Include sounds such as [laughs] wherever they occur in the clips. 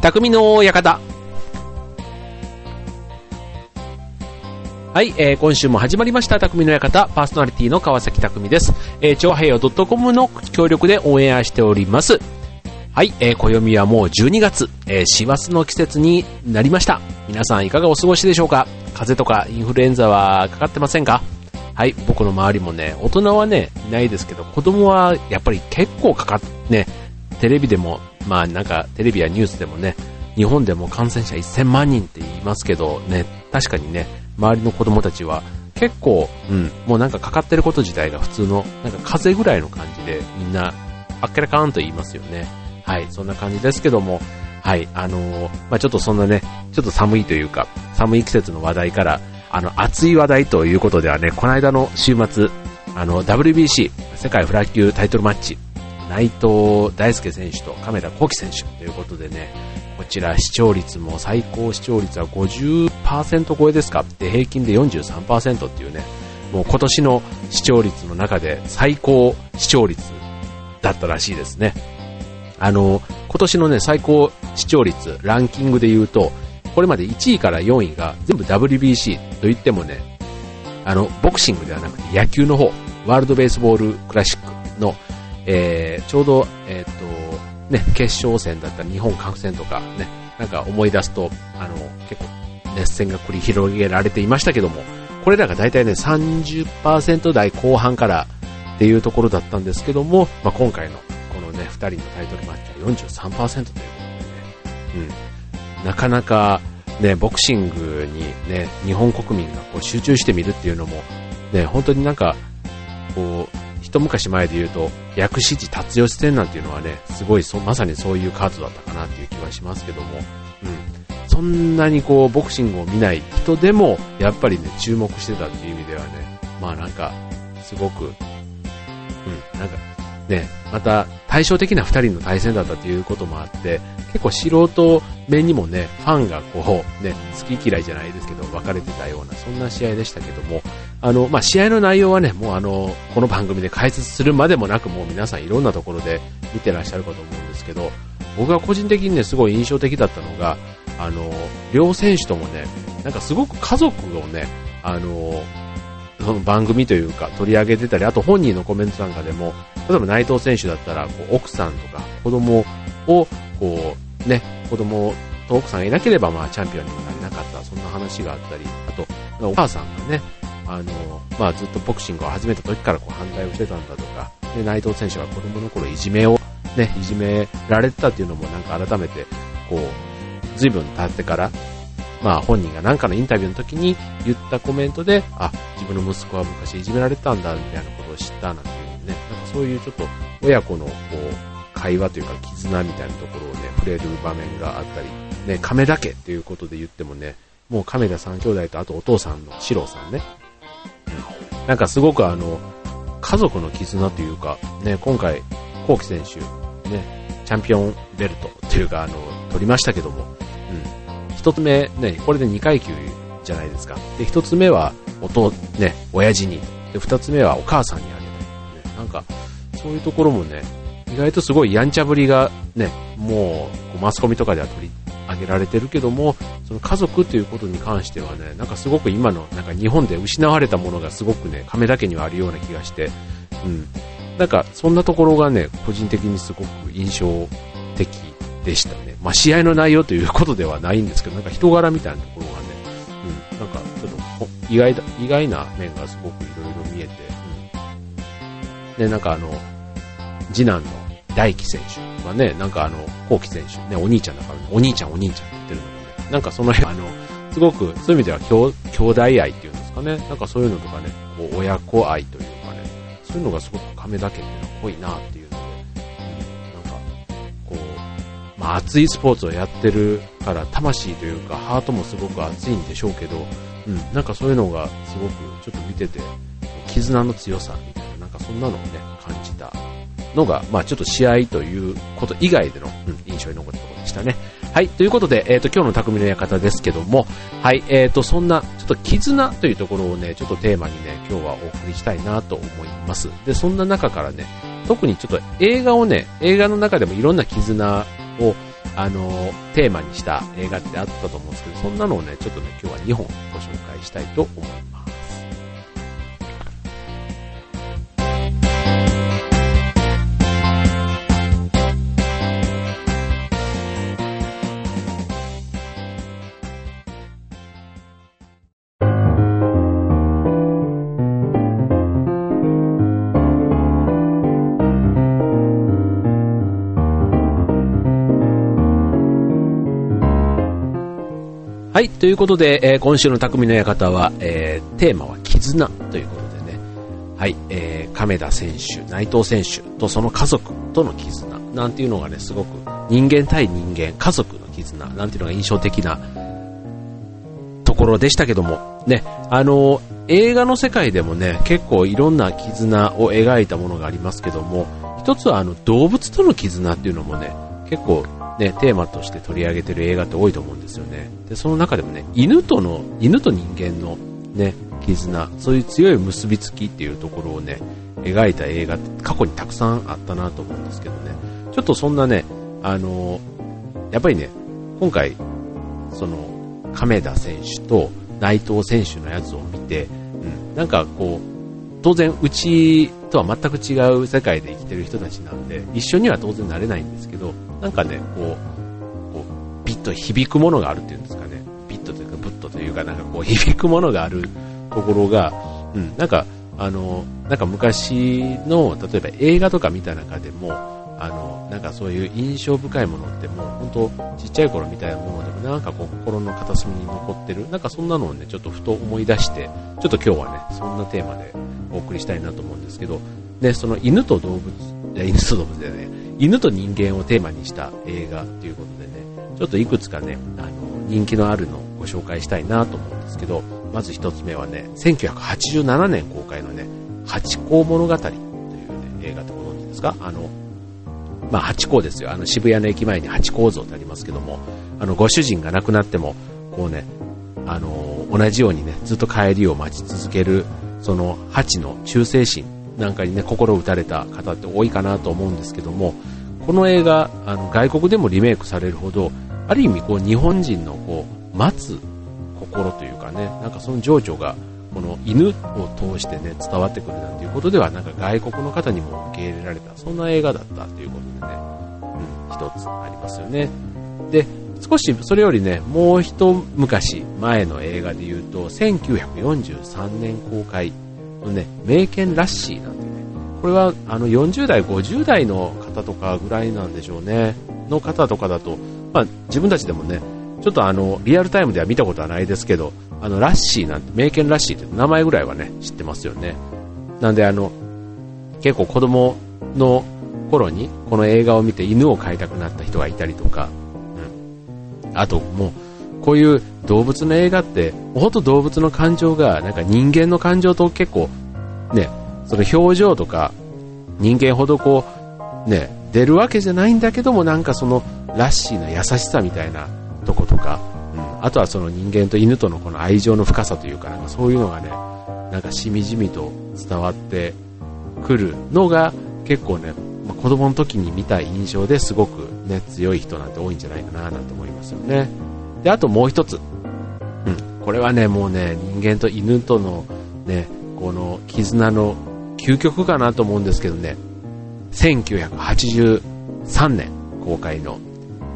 匠の館。はい、えー、今週も始まりました、匠の館、パーソナリティの川崎匠です。えー、超平洋 .com の協力でオンエアしております。はい、えー、暦はもう12月、えー、師走の季節になりました。皆さんいかがお過ごしでしょうか？風邪とかインフルエンザはかかってませんか？はい、僕の周りもね、大人はね、いないですけど、子供はやっぱり結構かかっ、ね、テレビでも、まあなんかテレビやニュースでもね、日本でも感染者1000万人って言いますけど、ね、確かにね、周りの子供たちは結構、うん、もうなんかかかってること自体が普通の、なんか風邪ぐらいの感じでみんな、あっけらかーんと言いますよね。はい、そんな感じですけども、はい、あのー、まあ、ちょっとそんなね、ちょっと寒いというか、寒い季節の話題から、あの、熱い話題ということではね、この間の週末、あの、WBC、世界フラッ級タイトルマッチ、内藤大輔選手と亀田幸輝選手ということでね、こちら視聴率も最高視聴率は50%超えですかで平均で43%っていうね、もう今年の視聴率の中で最高視聴率だったらしいですね。あの、今年のね、最高視聴率、ランキングで言うと、これまで1位から4位が全部 WBC と言ってもね、あの、ボクシングではなくて野球の方、ワールドベースボールクラシックの、えー、ちょうど、えっ、ー、と、ね、決勝戦だった日本各戦とかね、なんか思い出すと、あの、結構熱戦が繰り広げられていましたけども、これらが大体ね、30%台後半からっていうところだったんですけども、まあ、今回のこのね、2人のタイトルマッチは43%ということでね、うん。なかなかね、ボクシングにね、日本国民がこう集中してみるっていうのも、ね、本当になんか、こう、一昔前で言うと、薬師寺達吉戦なんていうのはね、すごいそ、まさにそういうカードだったかなっていう気はしますけども、うん。そんなにこう、ボクシングを見ない人でも、やっぱりね、注目してたっていう意味ではね、まあなんか、すごく、うん、なんか、ね、また対照的な2人の対戦だったということもあって、結構素人目にもね、ファンがこう、ね、好き嫌いじゃないですけど、分かれてたような、そんな試合でしたけども、あの、まあ、試合の内容はね、もうあの、この番組で解説するまでもなく、もう皆さんいろんなところで見てらっしゃるかと思うんですけど、僕が個人的にね、すごい印象的だったのが、あの、両選手ともね、なんかすごく家族をね、あの、その番組というか取り上げてたり、あと本人のコメントなんかでも、例えば内藤選手だったら、こう奥さんとか子供を、こう、ね、子供と奥さんがいなければ、まあ、チャンピオンにもなれなかった、そんな話があったり、あと、お母さんがね、あの、まあ、ずっとボクシングを始めた時からこう反対をしてたんだとか、で、内藤選手が子供の頃いじめを、ね、いじめられてたっていうのもなんか改めて、こう、随分経ってから、まあ本人が何かのインタビューの時に言ったコメントで、あ、自分の息子は昔いじめられてたんだ、みたいなことを知ったなんてね、なんかそういうちょっと親子のこう、会話というか絆みたいなところをね、触れる場面があったり、ね、亀田家っていうことで言ってもね、もう亀田三兄弟とあとお父さんの四郎さんね、うん、なんかすごくあの、家族の絆というか、ね、今回、コウキ選手、ね、チャンピオンベルトというか、あの、取りましたけども、うん一つ目、ね、これで2階級じゃないですか。で、一つ目は、音、ね、親父に。で、二つ目はお母さんにあ、なんか、そういうところもね、意外とすごいやんちゃぶりがね、もう、マスコミとかでは取り上げられてるけども、その家族ということに関してはね、なんかすごく今の、なんか日本で失われたものがすごくね、亀田家にはあるような気がして、うん。なんか、そんなところがね、個人的にすごく印象的でしたね。まあ、試合の内容ということではないんですけど、なんか人柄みたいなところがね、うん、なんかちょっと意外だ、意外な面がすごくいろいろ見えて、で、なんかあの、次男の大輝選手はね、なんかあの、幸輝選手、ね、お兄ちゃんだからね、お兄ちゃんお兄ちゃんって言ってるのもね、なんかその辺、あの、すごく、そういう意味では兄兄弟愛っていうんですかね、なんかそういうのとかね、こう親子愛というかね、そういうのがすごく亀田家っていうのは濃いなっていうまあ、熱いスポーツをやってるから、魂というか、ハートもすごく熱いんでしょうけど、うん、なんかそういうのがすごくちょっと見てて、絆の強さみたいな、そんなのをね、感じたのが、まあちょっと試合ということ以外での、うん、印象に残ったところでしたね。はい、ということで、えっ、ー、と、今日の匠の館ですけども、はい、えっ、ー、と、そんな、ちょっと絆というところをね、ちょっとテーマにね、今日はお送りしたいなと思います。で、そんな中からね、特にちょっと映画をね、映画の中でもいろんな絆をあの、テーマにした映画ってあったと思うんですけど、そんなのをね、ちょっとね、今日は2本ご紹介したいと思います。ということで、えー、今週の匠の館は、えー、テーマは絆ということでね、はい、えー、亀田選手、内藤選手とその家族との絆なんていうのがね、すごく人間対人間、家族の絆なんていうのが印象的なところでしたけども、ね、あの、映画の世界でもね、結構いろんな絆を描いたものがありますけども、一つはあの動物との絆っていうのもね、結構ね、テーマとして取り上げてる映画って多いと思うんですよね。で、その中でもね、犬との、犬と人間のね、絆、そういう強い結びつきっていうところをね、描いた映画って過去にたくさんあったなと思うんですけどね、ちょっとそんなね、あのやっぱりね、今回、その、亀田選手と内藤選手のやつを見て、うん、なんかこう、当然うちとは全く違う世界で生きてる人たちなんで、一緒には当然なれないんですけど、なんかね、こう、こうビッと響くものがあるっていうんですかね、ビッとというか、ブッとというか、なんかこう、響くものがあるところが、うん、なんか、あの、なんか昔の、例えば映画とか見た中でも、あの、なんかそういう印象深いものってもう本当ちっちゃい頃みたいなものでもなんかこう心の片隅に残ってる、なんかそんなのをね、ちょっとふと思い出して、ちょっと今日はね、そんなテーマでお送りしたいなと思うんですけど、で、その犬と動物、いや、犬と動物でね、犬と人間をテーマにした映画ということでね、ちょっといくつかね、あの、人気のあるのをご紹介したいなと思うんですけど、まず一つ目はね、1987年公開のね、八甲物語というね、映画ってご存知ですか？あの、まあ、八甲ですよ。あの、渋谷の駅前に八甲像ってありますけども、あの、ご主人が亡くなっても、こうね、あの、同じようにね、ずっと帰りを待ち続ける、その、八の忠誠心なんかにね、心を打たれた方って多いかなと思うんですけども、この映画、あの、外国でもリメイクされるほど、ある意味こう、日本人のこう、待つ心というかね、なんかその情緒が、この犬を通してね、伝わってくるなんていうことでは、なんか外国の方にも受け入れられた、そんな映画だったということでね、うん、一つありますよね。で、少しそれよりね、もう一昔前の映画で言うと、1943年公開のね、名犬ラッシーなんでね、これはあの40代、50代の方とかぐらいなんでしょうね、の方とかだと、まあ、自分たちでもね、ちょっとあの、リアルタイムでは見たことはないですけど、あの、ラッシーなんて、名犬ラッシーって名前ぐらいはね、知ってますよね。なんであの、結構子供の頃にこの映画を見て犬を飼いたくなった人がいたりとか、うん。あともう、こういう動物の映画って、ほんと動物の感情が、なんか人間の感情と結構、ね、その表情とか、人間ほどこう、ね、出るわけじゃないんだけども、なんかその、ラッシーな優しさみたいなとことか、うん、あとはその人間と犬とのこの愛情の深さというか、なんかそういうのがね、なんかしみじみと伝わってくるのが、結構ね、まあ、子供の時に見た印象ですごくね、強い人なんて多いんじゃないかななんて思いますよね。で、あともう一つ。うん。これはね、もうね、人間と犬とのね、この絆の究極かなと思うんですけどね、1983年公開の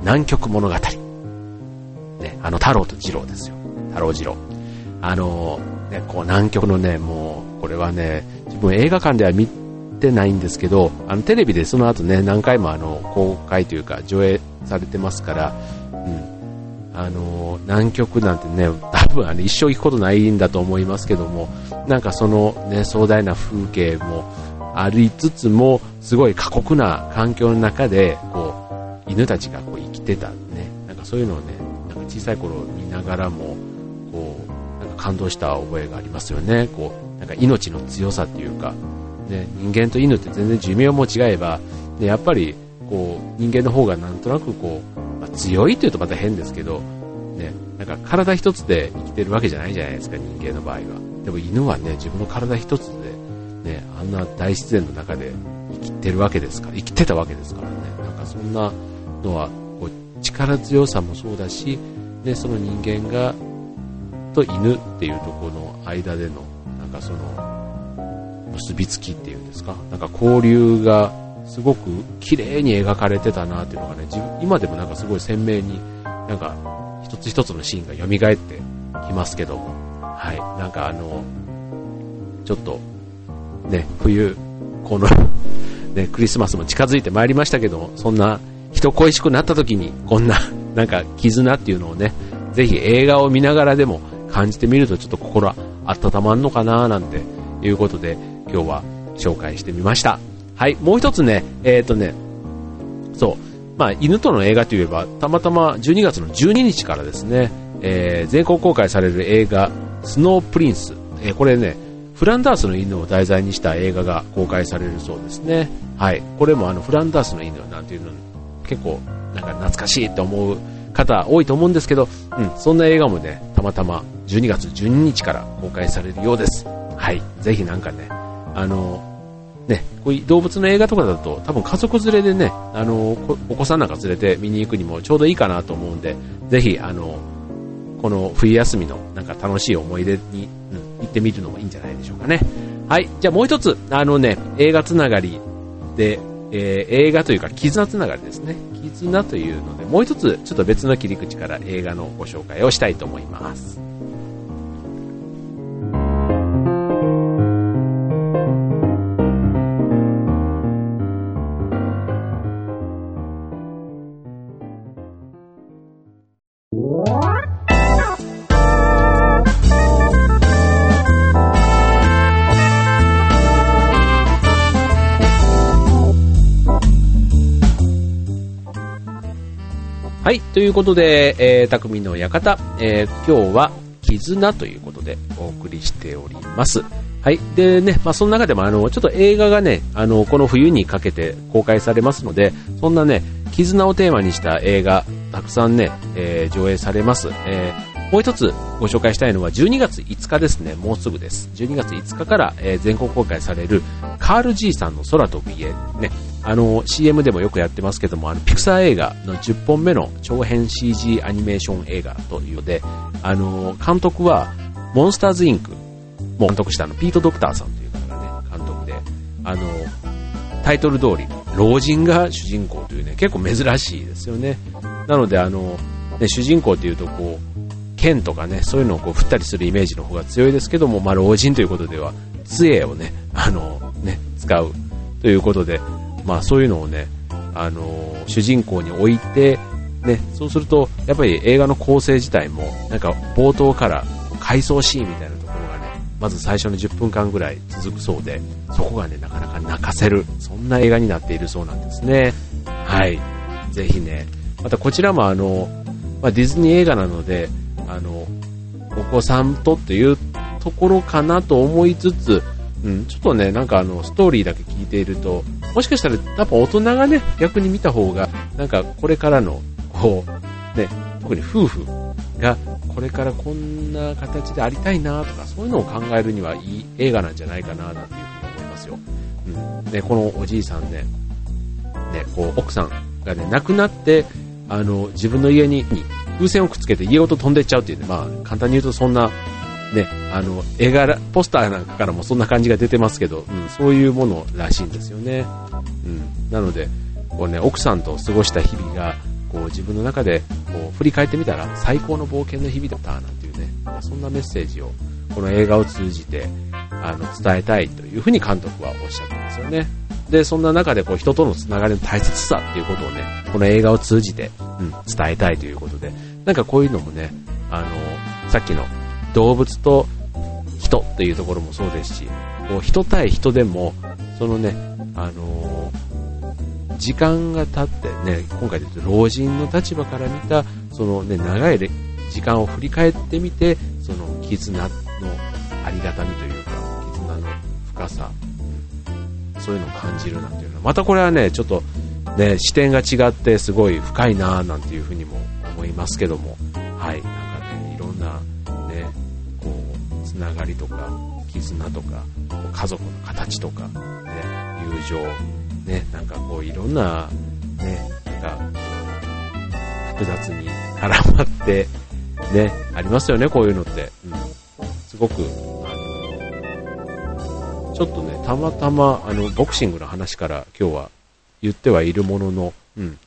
南極物語。ね、あの太郎と二郎ですよ。太郎二郎。あの、ね、こう南極のね、もう、これはね、自分映画館では見てないんですけど、あのテレビでその後ね、何回もあの公開というか上映されてますから、うん、あの南極なんてね、多分あの一生行くことないんだと思いますけども、なんかそのね、壮大な風景もありつつも、すごい過酷な環境の中で、こう、犬たちがこう生きてたね、なんかそういうのをね、なんか小さい頃見ながらも、こう、なんか感動した覚えがありますよね、こう、なんか命の強さっていうか、ね、人間と犬って全然寿命も違えば、ね、やっぱり、こう、人間の方がなんとなくこう、まあ、強いというとまた変ですけど、ね、なんか体一つで生きてるわけじゃないじゃないですか、人間の場合は。でも犬はね、自分の体一つで、ね、あんな大自然の中で生きてるわけですから、生きてたわけですからね。なんかそんなのは、こう力強さもそうだし、ね、その人間が、と犬っていうところの間での、なんかその、結びつきっていうんですか、なんか交流がすごく綺麗に描かれてたなっていうのがね、自分今でもなんかすごい鮮明に、なんか一つ一つのシーンが蘇ってきますけども、はい、なんかあの、ちょっと、ね、冬、この [laughs] ね、クリスマスも近づいてまいりましたけど、そんな人恋しくなった時に、こんな、[laughs] なんか絆っていうのをね、ぜひ映画を見ながらでも感じてみるとちょっと心温まるのかななんていうことで、今日は紹介してみました。はい、もう一つね、えっ、ー、とね、そう、まあ、犬との映画といえば、たまたま12月の12日からですね、えー、全国公開される映画、スノープリンス。えー、これね、フランダースの犬を題材にした映画が公開されるそうですね。はい。これもあの、フランダースの犬なんていうの、結構、なんか懐かしいって思う方多いと思うんですけど、うん、そんな映画もね、たまたま12月12日から公開されるようです。はい。ぜひなんかね、あの、ね、こういう動物の映画とかだと多分家族連れでね、あの、お子さんなんか連れて見に行くにもちょうどいいかなと思うんで、ぜひ、あの、この冬休みのなんか楽しい思い出に、うん、行ってみるのもいいんじゃないでしょうかね。はい。じゃあもう一つ、あのね、映画つながりで、えー、映画というか絆つながりですね。絆というので、もう一つちょっと別の切り口から映画のご紹介をしたいと思います。はい、ということで、えー、匠の館、えー、今日は絆ということでお送りしております。はい。でね、まあ、その中でもあの、ちょっと映画がね、あの、この冬にかけて公開されますので、そんなね、絆をテーマにした映画、たくさんね、えー、上映されます。えー、もう一つご紹介したいのは12月5日ですね、もうすぐです。12月5日から、えー、全国公開されるカール G さんの空飛ぶ家、ね、あの、CM でもよくやってますけども、あの、ピクサー映画の10本目の長編 CG アニメーション映画というので、あの、監督は、モンスターズインクも監督したあの、ピート・ドクターさんという方がね、監督で、あの、タイトル通り、老人が主人公というね、結構珍しいですよね。なので、あの、ね、主人公っていうと、こう、剣とかね、そういうのをこう振ったりするイメージの方が強いですけども、まあ、老人ということでは、杖をね、あの、ね、使うということで、まあそういうのをね、あの、主人公に置いて、ね、そうすると、やっぱり映画の構成自体も、なんか冒頭から回想シーンみたいなところがね、まず最初の10分間ぐらい続くそうで、そこがね、なかなか泣かせる、そんな映画になっているそうなんですね。はい。ぜひね、またこちらもあの、まあ、ディズニー映画なので、あの、お子さんとっていうところかなと思いつつ、うん、ちょっとね、なんかあの、ストーリーだけ聞いていると、もしかしたら、やっぱ大人がね、逆に見た方が、なんかこれからの、こう、ね、特に夫婦が、これからこんな形でありたいなとか、そういうのを考えるにはいい映画なんじゃないかな、なんていうふうに思いますよ。うん。ね、このおじいさんね、ね、こう、奥さんがね、亡くなって、あの、自分の家に、風船をくっつけて家ごと飛んでっちゃうっていうね、まあ、簡単に言うとそんなね、あの、絵柄、ポスターなんかからもそんな感じが出てますけど、うん、そういうものらしいんですよね。うん。なので、こうね、奥さんと過ごした日々が、こう自分の中で、こう振り返ってみたら最高の冒険の日々だったなんていうね、そんなメッセージを、この映画を通じて、あの、伝えたいというふうに監督はおっしゃってますよね。で、そんな中でこう人とのつながりの大切さっていうことをね、この映画を通じて、うん、伝えたいということで、なんかこういうのもね、あの、さっきの動物と人っていうところもそうですし、こう人対人でも、そのね、あの、時間が経ってね、今回で言うと老人の立場から見た、そのね、長い時間を振り返ってみて、その絆のありがたみというか、絆の深さ、そういうのを感じるなんていうのは、またこれはね、ちょっとね、視点が違ってすごい深いなぁなんていうふうにもいますけども、はい、なんかね、いろんなね、こう、つながりとか、絆とか、家族の形とか、ね、友情、ね、なんかこういろんな、ね、なんか、複雑に絡まって、ね、ありますよね、こういうのって。うん。すごく、あの、ちょっとね、たまたま、あの、ボクシングの話から今日は言ってはいるものの、うん。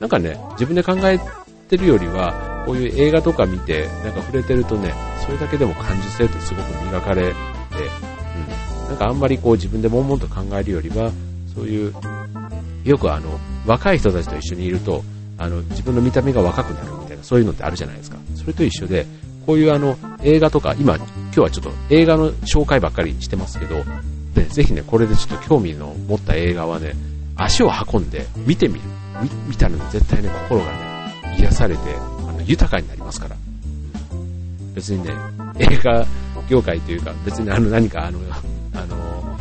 なんかね、自分で考えてるよりは、こういう映画とか見て、なんか触れてるとね、それだけでも感受性ってすごく磨かれて、うん。なんかあんまりこう自分で悶々と考えるよりは、そういう、よくあの、若い人たちと一緒にいると、あの、自分の見た目が若くなるみたいな、そういうのってあるじゃないですか。それと一緒で、こういうあの、映画とか、今、今日はちょっと映画の紹介ばっかりしてますけど、で、ぜひね、これでちょっと興味の持った映画はね、足を運んで見てみる。見見たのに絶対ね、心がね、癒されて、あの、豊かになりますから。別にね、映画業界というか、別にあの何かあの、あの、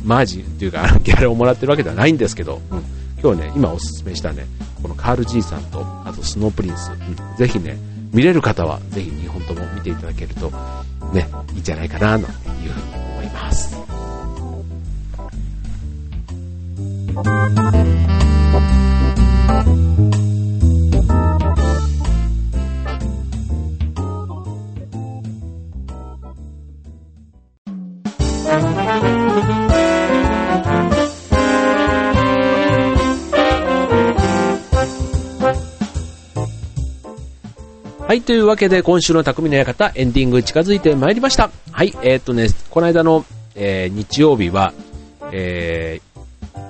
うん、マージンというか、あのギャラをもらってるわけではないんですけど、うん、今日ね、今おすすめしたね、このカール G さんと、あとスノープリンス、うん、ぜひね、見れる方はぜひ2本とも見ていただけると、ね、いいんじゃないかな、というふうに思います。はい、というわけで今週の匠の館エンディング近づいてまいりました。はい、えー、っとね、この間の、えー、日曜日は、えー、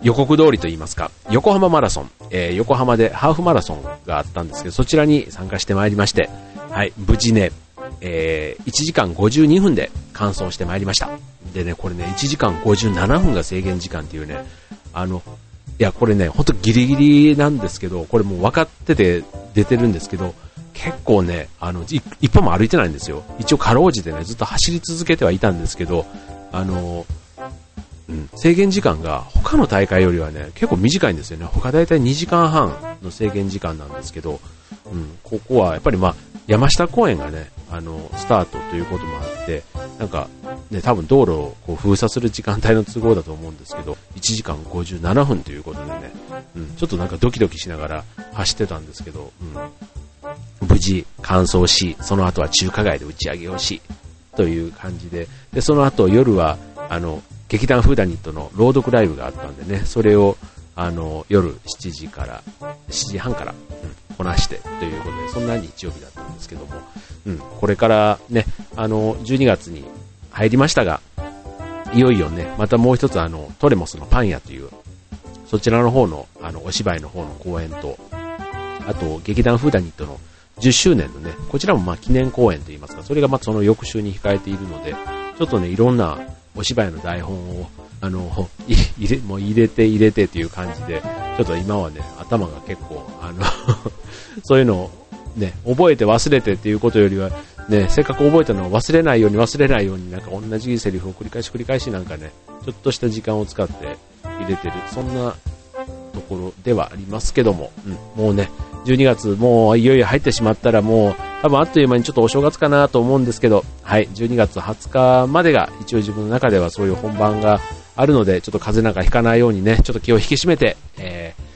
予告通りと言いますか、横浜マラソン、えー、横浜でハーフマラソンがあったんですけど、そちらに参加してまいりまして、はい、無事ね、えー、1時間52分で完走してまいりました。でね、これね、1時間57分が制限時間っていうね、あの、いや、これね、ほんとギリギリなんですけど、これもう分かってて出てるんですけど、結構ね、あの、一歩も歩いてないんですよ。一応かろうじてね、ずっと走り続けてはいたんですけど、あの、うん、制限時間が他の大会よりはね、結構短いんですよね。他大体2時間半の制限時間なんですけど、うん、ここはやっぱりまあ、山下公園がね、あの、スタートということもあって、なんか、ね、多分道路をこう封鎖する時間帯の都合だと思うんですけど、1時間57分ということでね、うん、ちょっとなんかドキドキしながら走ってたんですけど、うん、無事完走し、その後は中華街で打ち上げをし、という感じで、で、その後夜は、あの、劇団フーダニットの朗読ライブがあったんでね、それを、あの、夜7時から、7時半から、うん、こなしてということで、そんな日曜日だったんですけども、うん、これからね、あの、12月に入りましたが、いよいよね、またもう一つあの、トレモスのパン屋という、そちらの方の、あの、お芝居の方の公演と、あと、劇団フーダニットの10周年のね、こちらもま記念公演といいますか、それがまあその翌週に控えているので、ちょっとね、いろんなお芝居の台本を、あの、[laughs] 入れ、もう入れて入れてっていう感じで、ちょっと今はね、頭が結構、あの [laughs] そういうのをね、覚えて忘れてっていうことよりは、ね、せっかく覚えたのを忘れないように忘れないようになんか同じセリフを繰り返し繰り返しなんかね、ちょっとした時間を使って入れてる、そんなところではありますけども、うん、もうね、12月もういよいよ入ってしまったらもう多分あっという間にちょっとお正月かなと思うんですけど、はい、12月20日までが一応自分の中ではそういう本番があるので、ちょっと風邪なんかひかないようにね、ちょっと気を引き締めて、えー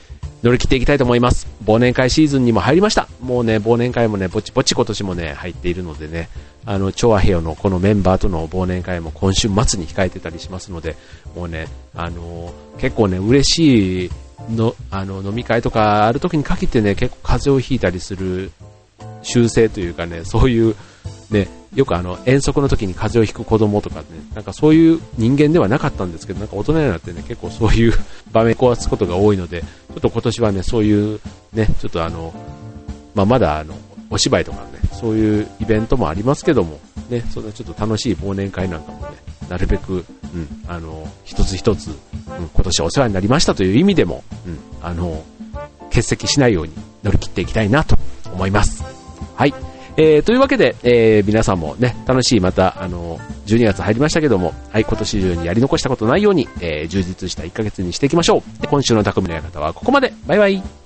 乗り切っていきたいと思います。忘年会シーズンにも入りました。もうね、忘年会もね、ぼちぼち今年もね、入っているのでね、あの、調和平和のこのメンバーとの忘年会も今週末に控えてたりしますので、もうね、あのー、結構ね、嬉しいの、あの、飲み会とかある時に限ってね、結構風邪をひいたりする習性というかね、そういう、ね、よくあの、遠足の時に風邪をひく子供とかね、なんかそういう人間ではなかったんですけど、なんか大人になってね、結構そういう [laughs] 場面壊すことが多いので、ちょっと今年はね、そういう、ね、ちょっとあの、まあ、まだあの、お芝居とかね、そういうイベントもありますけども、ね、そんなちょっと楽しい忘年会なんかもね、なるべく、うん、あの、一つ一つ、うん、今年お世話になりましたという意味でも、うん、あの、欠席しないように乗り切っていきたいなと思います。はい。えー、というわけで、えー、皆さんもね、楽しいまた、あの、12月入りましたけども、はい、今年中にやり残したことないように、えー、充実した1ヶ月にしていきましょう。今週の匠の館はここまで。バイバイ。